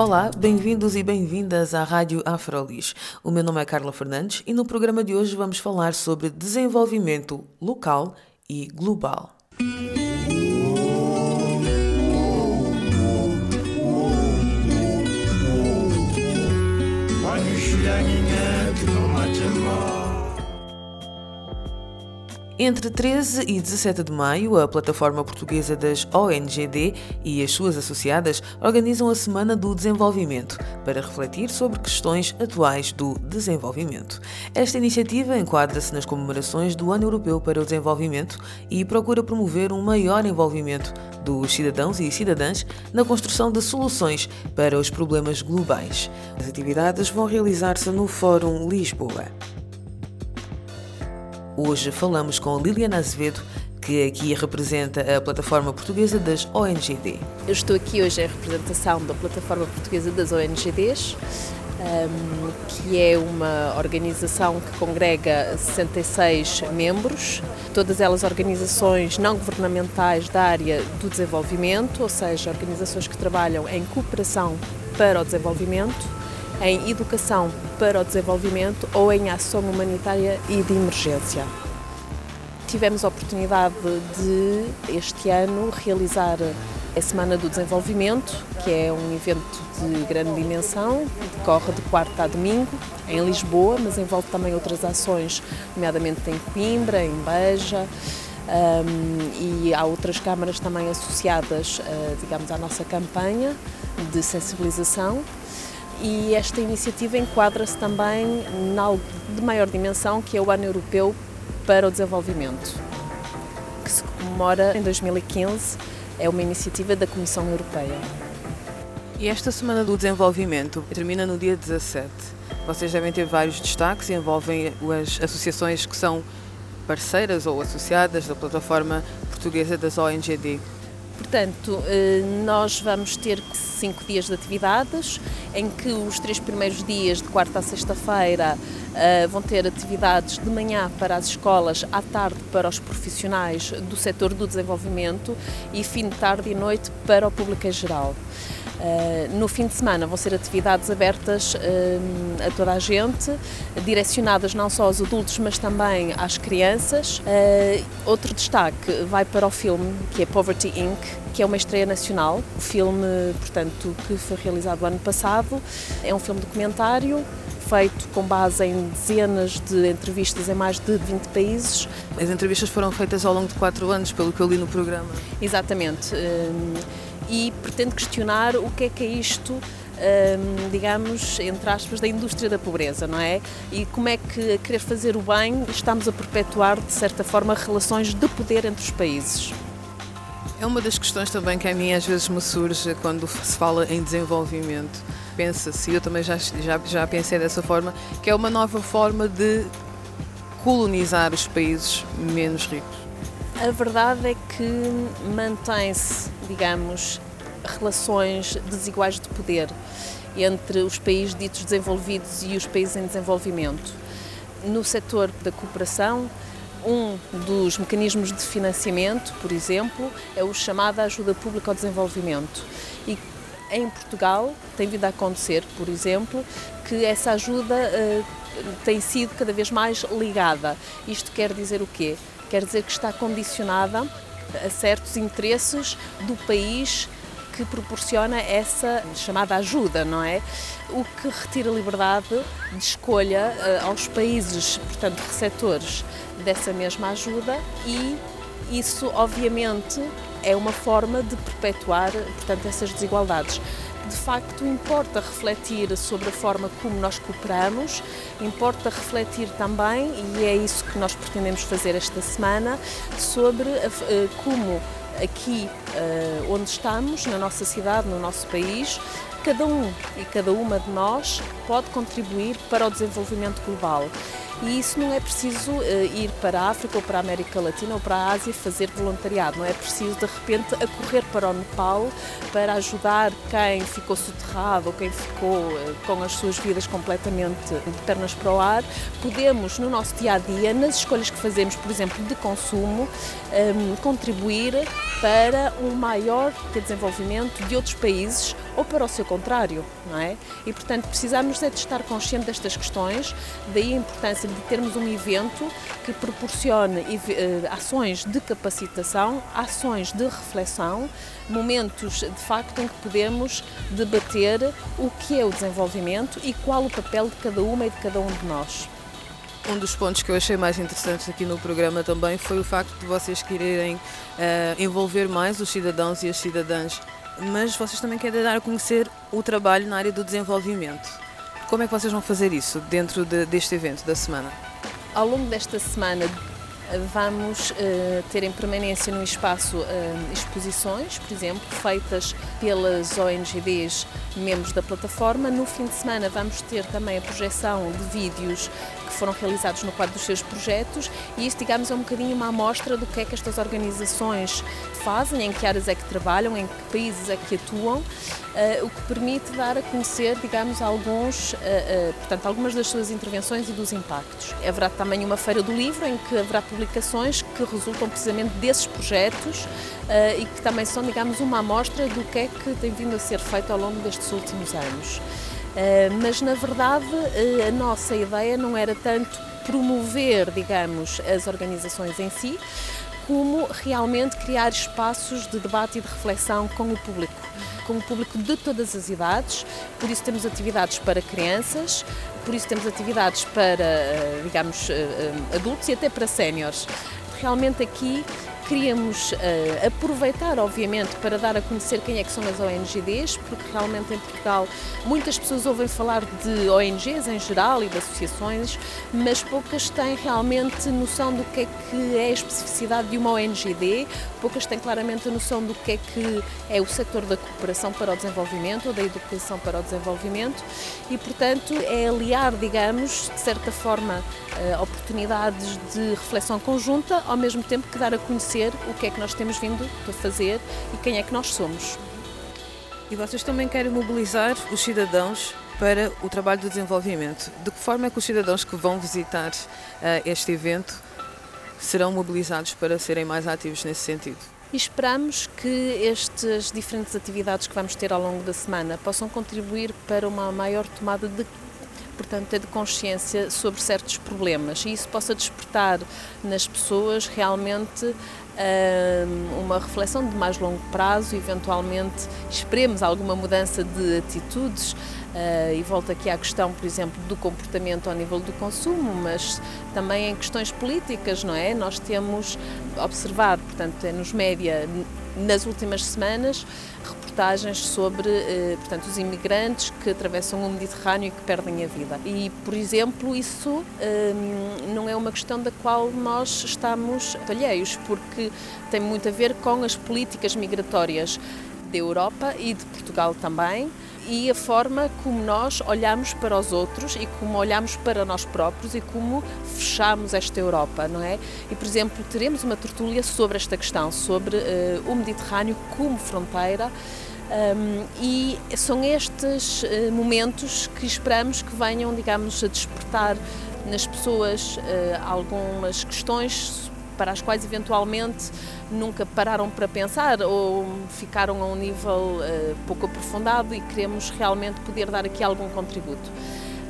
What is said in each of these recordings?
Olá, bem-vindos e bem-vindas à Rádio Afrolis. O meu nome é Carla Fernandes e no programa de hoje vamos falar sobre desenvolvimento local e global. Entre 13 e 17 de maio, a plataforma portuguesa das ONGD e as suas associadas organizam a Semana do Desenvolvimento para refletir sobre questões atuais do desenvolvimento. Esta iniciativa enquadra-se nas comemorações do Ano Europeu para o Desenvolvimento e procura promover um maior envolvimento dos cidadãos e cidadãs na construção de soluções para os problemas globais. As atividades vão realizar-se no Fórum Lisboa. Hoje falamos com Liliana Azevedo, que aqui representa a plataforma portuguesa das ONGD. Eu estou aqui hoje em representação da plataforma portuguesa das ONGDs, um, que é uma organização que congrega 66 membros, todas elas organizações não governamentais da área do desenvolvimento, ou seja, organizações que trabalham em cooperação para o desenvolvimento em educação para o desenvolvimento ou em ação humanitária e de emergência. Tivemos a oportunidade de, este ano, realizar a Semana do Desenvolvimento, que é um evento de grande dimensão, decorre de quarta a domingo, em Lisboa, mas envolve também outras ações, nomeadamente em Coimbra, em Beja, um, e há outras câmaras também associadas, uh, digamos, à nossa campanha de sensibilização e esta iniciativa enquadra-se também em algo de maior dimensão, que é o Ano Europeu para o Desenvolvimento, que se comemora em 2015, é uma iniciativa da Comissão Europeia. E esta Semana do Desenvolvimento termina no dia 17. Vocês devem ter vários destaques e envolvem as associações que são parceiras ou associadas da plataforma portuguesa das ONGD. Portanto, eh, nós vamos ter cinco dias de atividades, em que os três primeiros dias, de quarta a sexta-feira, eh, vão ter atividades de manhã para as escolas, à tarde para os profissionais do setor do desenvolvimento e fim de tarde e noite para o público em geral. Uh, no fim de semana vão ser atividades abertas uh, a toda a gente, direcionadas não só aos adultos, mas também às crianças. Uh, outro destaque vai para o filme, que é Poverty Inc., que é uma estreia nacional. O filme, portanto, que foi realizado ano passado, é um filme documentário feito com base em dezenas de entrevistas em mais de 20 países. As entrevistas foram feitas ao longo de quatro anos, pelo que eu li no programa. Exatamente e pretende questionar o que é que é isto um, digamos, entre aspas, da indústria da pobreza, não é? E como é que, a querer fazer o bem, estamos a perpetuar, de certa forma, relações de poder entre os países. É uma das questões também que a mim às vezes me surge quando se fala em desenvolvimento. Pensa-se, eu também já, já, já pensei dessa forma, que é uma nova forma de colonizar os países menos ricos. A verdade é que mantém-se, digamos, relações desiguais de poder entre os países ditos desenvolvidos e os países em desenvolvimento. No setor da cooperação, um dos mecanismos de financiamento, por exemplo, é o chamado ajuda pública ao desenvolvimento. E em Portugal tem vindo a acontecer, por exemplo, que essa ajuda uh, tem sido cada vez mais ligada. Isto quer dizer o quê? quer dizer que está condicionada a certos interesses do país que proporciona essa chamada ajuda, não é? O que retira liberdade de escolha uh, aos países, portanto, receptores dessa mesma ajuda e isso, obviamente, é uma forma de perpetuar, portanto, essas desigualdades de facto importa refletir sobre a forma como nós cooperamos, importa refletir também, e é isso que nós pretendemos fazer esta semana, sobre como aqui uh, onde estamos, na nossa cidade, no nosso país, cada um e cada uma de nós pode contribuir para o desenvolvimento global. E isso não é preciso uh, ir para a África ou para a América Latina ou para a Ásia fazer voluntariado, não é preciso de repente a correr para o Nepal para ajudar quem ficou soterrado ou quem ficou uh, com as suas vidas completamente de pernas para o ar. Podemos, no nosso dia a dia, nas escolhas que fazemos, por exemplo, de consumo, um, contribuir para um maior desenvolvimento de outros países ou para o seu contrário, não é? E portanto precisamos é de estar conscientes destas questões, daí a importância de termos um evento que proporcione eh, ações de capacitação, ações de reflexão, momentos de facto em que podemos debater o que é o desenvolvimento e qual o papel de cada uma e de cada um de nós. Um dos pontos que eu achei mais interessantes aqui no programa também foi o facto de vocês quererem uh, envolver mais os cidadãos e as cidadãs, mas vocês também querem dar a conhecer o trabalho na área do desenvolvimento. Como é que vocês vão fazer isso dentro de, deste evento da semana? Ao longo desta semana vamos uh, ter em permanência no espaço uh, exposições, por exemplo, feitas pelas ONGDs membros da plataforma. No fim de semana vamos ter também a projeção de vídeos que foram realizados no quadro dos seus projetos e isso, digamos, é um bocadinho uma amostra do que é que estas organizações fazem, em que áreas é que trabalham, em que países é que atuam, uh, o que permite dar a conhecer, digamos, alguns, uh, uh, portanto, algumas das suas intervenções e dos impactos. Haverá também uma feira do livro em que haverá publicações que resultam precisamente desses projetos e que também são, digamos, uma amostra do que é que tem vindo a ser feito ao longo destes últimos anos. Mas, na verdade, a nossa ideia não era tanto promover, digamos, as organizações em si, como realmente criar espaços de debate e de reflexão com o público, com o público de todas as idades. Por isso temos atividades para crianças, por isso temos atividades para, eh, digamos, eh, eh, adultos e até para séniores. Realmente aqui queríamos uh, aproveitar, obviamente, para dar a conhecer quem é que são as ONGDs, porque realmente em Portugal muitas pessoas ouvem falar de ONGs em geral e de associações, mas poucas têm realmente noção do que é que é a especificidade de uma ONGD, poucas têm claramente a noção do que é que é o setor da cooperação para o desenvolvimento ou da educação para o desenvolvimento e, portanto, é aliar, digamos, de certa forma, uh, oportunidades de reflexão conjunta, ao mesmo tempo que dar a conhecer o que é que nós temos vindo a fazer e quem é que nós somos. E vocês também querem mobilizar os cidadãos para o trabalho do desenvolvimento. De que forma é que os cidadãos que vão visitar uh, este evento serão mobilizados para serem mais ativos nesse sentido? E esperamos que estas diferentes atividades que vamos ter ao longo da semana possam contribuir para uma maior tomada de portanto, é de consciência sobre certos problemas e isso possa despertar nas pessoas realmente uma reflexão de mais longo prazo, eventualmente esperemos alguma mudança de atitudes. Uh, e volto aqui à questão, por exemplo, do comportamento ao nível do consumo, mas também em questões políticas, não é? Nós temos observado, portanto, é nos média, nas últimas semanas, reportagens sobre eh, portanto, os imigrantes que atravessam o Mediterrâneo e que perdem a vida. E, por exemplo, isso eh, não é uma questão da qual nós estamos alheios, porque tem muito a ver com as políticas migratórias da Europa e de Portugal também e a forma como nós olhamos para os outros e como olhamos para nós próprios e como fechamos esta Europa, não é? E, por exemplo, teremos uma tertúlia sobre esta questão, sobre uh, o Mediterrâneo como fronteira. Um, e são estes uh, momentos que esperamos que venham, digamos, a despertar nas pessoas uh, algumas questões para as quais eventualmente nunca pararam para pensar ou ficaram a um nível uh, pouco aprofundado e queremos realmente poder dar aqui algum contributo.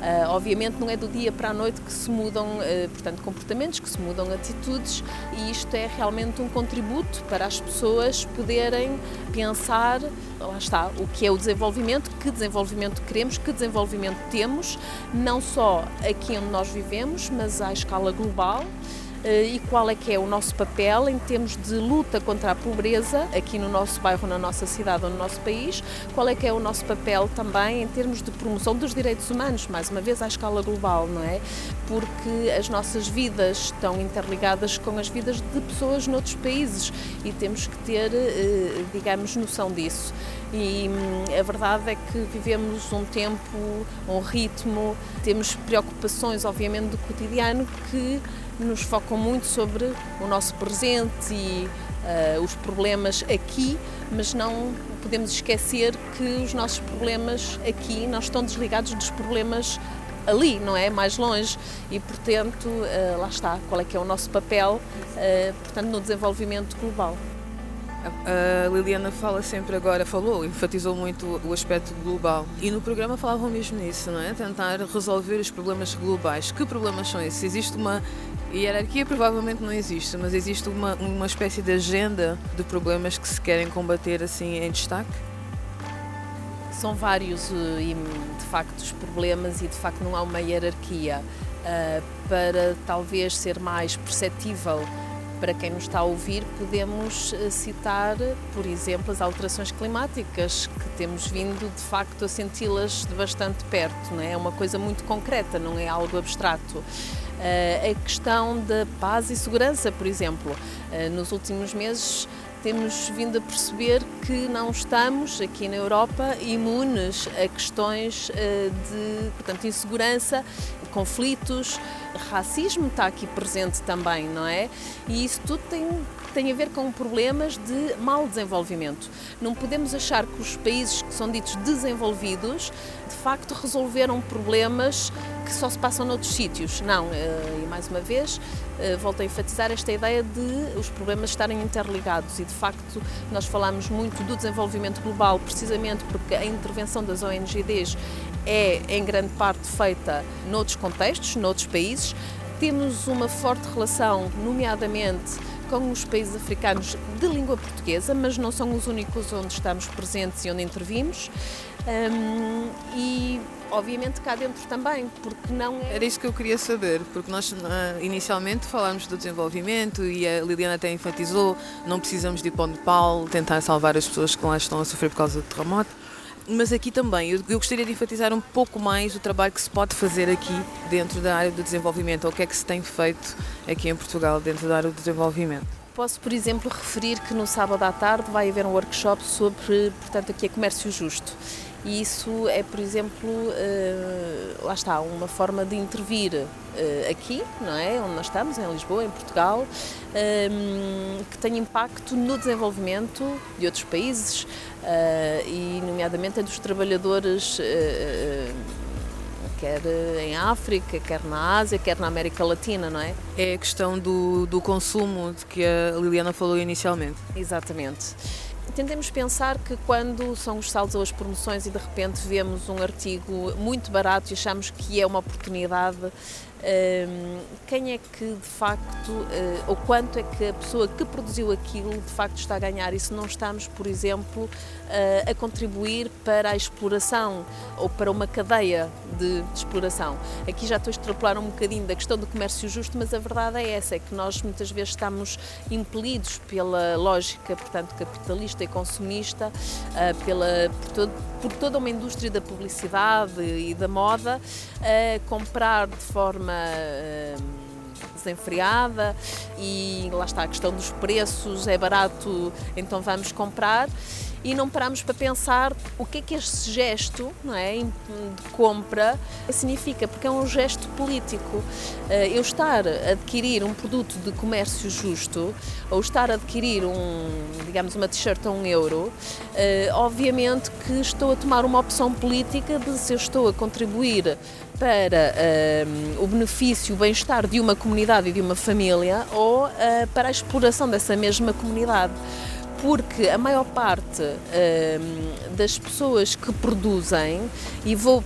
Uh, obviamente não é do dia para a noite que se mudam, uh, portanto, comportamentos, que se mudam atitudes e isto é realmente um contributo para as pessoas poderem pensar, lá está, o que é o desenvolvimento, que desenvolvimento queremos, que desenvolvimento temos, não só aqui onde nós vivemos, mas à escala global. Eh, e qual é que é o nosso papel em termos de luta contra a pobreza aqui no nosso bairro, na nossa cidade ou no nosso país, qual é que é o nosso papel também em termos de promoção dos direitos humanos, mais uma vez à escala global, não é? Porque as nossas vidas estão interligadas com as vidas de pessoas noutros países e temos que ter, eh, digamos, noção disso. E hum, a verdade é que vivemos um tempo, um ritmo, temos preocupações, obviamente, do cotidiano que nos focam muito sobre o nosso presente e uh, os problemas aqui, mas não podemos esquecer que os nossos problemas aqui não estão desligados dos problemas ali, não é? Mais longe. E, portanto, uh, lá está, qual é que é o nosso papel, uh, portanto, no desenvolvimento global. A Liliana fala sempre agora, falou, enfatizou muito o aspecto global. E no programa falavam mesmo nisso, não é? Tentar resolver os problemas globais. Que problemas são esses? Existe uma hierarquia, provavelmente não existe, mas existe uma, uma espécie de agenda de problemas que se querem combater assim em destaque? São vários eh, e de facto os problemas e de facto não há uma hierarquia. Uh, para talvez ser mais perceptível para quem nos está a ouvir, podemos eh, citar, por exemplo, as alterações climáticas, que temos vindo de facto a senti-las de bastante perto, não é? é uma coisa muito concreta, não é algo abstrato. Eh, a questão da paz e segurança, por exemplo, eh, nos últimos meses temos vindo a perceber que não estamos aqui na Europa imunes a questões de portanto, insegurança, conflitos, racismo está aqui presente também, não é? E isso tudo tem, tem a ver com problemas de mau desenvolvimento. Não podemos achar que os países que são ditos desenvolvidos de facto resolveram problemas que só se passam noutros sítios. Não, eh, e mais uma vez, eh, volto a enfatizar esta ideia de os problemas estarem interligados e de facto nós falamos muito do desenvolvimento global precisamente porque a intervenção das ONGDs é em grande parte feita noutros contextos, noutros países. Temos uma forte relação, nomeadamente com os países africanos de língua portuguesa, mas não são os únicos onde estamos presentes e onde intervimos. Um, e obviamente cá dentro também, porque não é... Era isso que eu queria saber, porque nós inicialmente falámos do desenvolvimento e a Liliana até enfatizou, não precisamos de ir para o Nepal tentar salvar as pessoas que lá estão a sofrer por causa do terremoto mas aqui também eu, eu, gostaria de enfatizar um pouco mais o trabalho que se pode fazer aqui dentro da área do desenvolvimento, ou o que é que se tem feito aqui em Portugal dentro da área do desenvolvimento. Posso, por exemplo, referir que no sábado à tarde vai haver um workshop sobre, portanto, aqui é comércio justo. E isso é, por exemplo, uh, lá está, uma forma de intervir uh, aqui, não é? Onde nós estamos, em Lisboa, em Portugal, um, que tem impacto no desenvolvimento de outros países uh, e, nomeadamente, dos trabalhadores quer em África, quer na Ásia, quer na América Latina, não é? É a questão do, do consumo de que a Liliana falou inicialmente. Exatamente. Tentemos pensar que quando são os saldos ou as promoções e de repente vemos um artigo muito barato e achamos que é uma oportunidade, quem é que de facto, eh, ou quanto é que a pessoa que produziu aquilo de facto está a ganhar e se não estamos, por exemplo, a contribuir para a exploração ou para uma cadeia de, exploração. Aqui já estou a extrapolar um bocadinho da questão do comércio justo, mas a verdade é essa, é que nós muitas vezes estamos impelidos pela lógica, portanto, capitalista e consumista, eh, pela, por, todo, por toda uma indústria da publicidade e da moda, a comprar de forma eh, desenfreada e lá está a questão dos preços, é barato, então vamos comprar e não paramos para pensar o que é que este gesto não é, de compra significa, porque é um gesto político. Eh, eu estar a adquirir um produto de comércio justo ou estar a adquirir um, digamos, uma t-shirt a um euro, eh, obviamente que estou a tomar uma opção política de se eu estou a contribuir para uh, o benefício, o bem-estar de uma comunidade e de uma família ou uh, para a exploração dessa mesma comunidade. Porque a maior parte um, das pessoas que produzem, e vou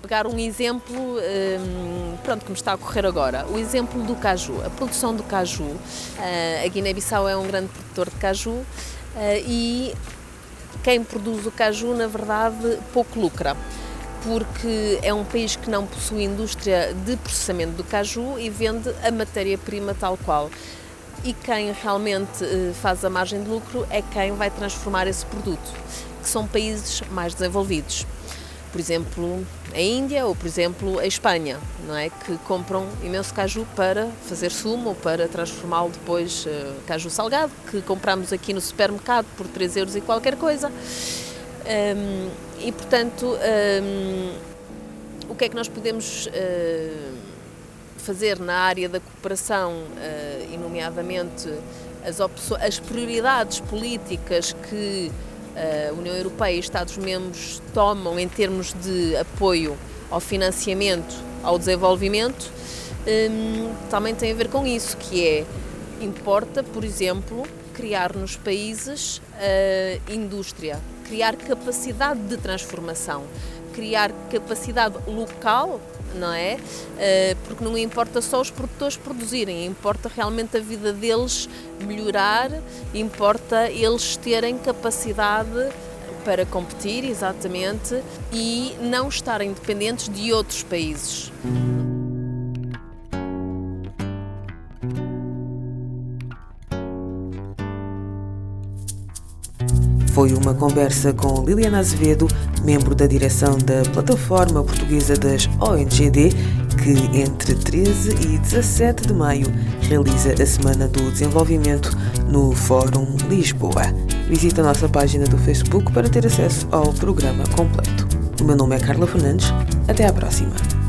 pegar um exemplo um, pronto, que me está a ocorrer agora, o exemplo do caju, a produção do caju. Uh, a Guiné-Bissau é um grande produtor de caju uh, e quem produz o caju, na verdade, pouco lucra porque é um país que não possui indústria de processamento do caju e vende a matéria-prima tal qual e quem realmente eh, faz a margem de lucro é quem vai transformar esse produto, que são países mais desenvolvidos. Por exemplo, a Índia ou, por exemplo, a Espanha, não é? que compram imenso caju para fazer sumo ou para transformá-lo depois uh, caju salgado, que compramos aqui no supermercado por 3 euros e qualquer coisa. Um, e, portanto, um, o que é que nós podemos uh, fazer na área da cooperação, uh, e nomeadamente as, as prioridades políticas que a União Europeia e Estados-membros tomam em termos de apoio ao financiamento, ao desenvolvimento, um, também tem a ver com isso, que é, importa, por exemplo, criar nos países uh, indústria, criar capacidade de transformação, criar capacidade local não é? Uh, porque não importa só os produtores produzirem, importa realmente a vida deles melhorar, importa eles terem capacidade para competir, exatamente, e não estarem dependentes de outros países. Foi uma conversa com Liliana Azevedo, membro da direção da Plataforma Portuguesa das ONGD, que entre 13 e 17 de maio realiza a Semana do Desenvolvimento no Fórum Lisboa. Visite a nossa página do Facebook para ter acesso ao programa completo. O meu nome é Carla Fernandes. Até à próxima.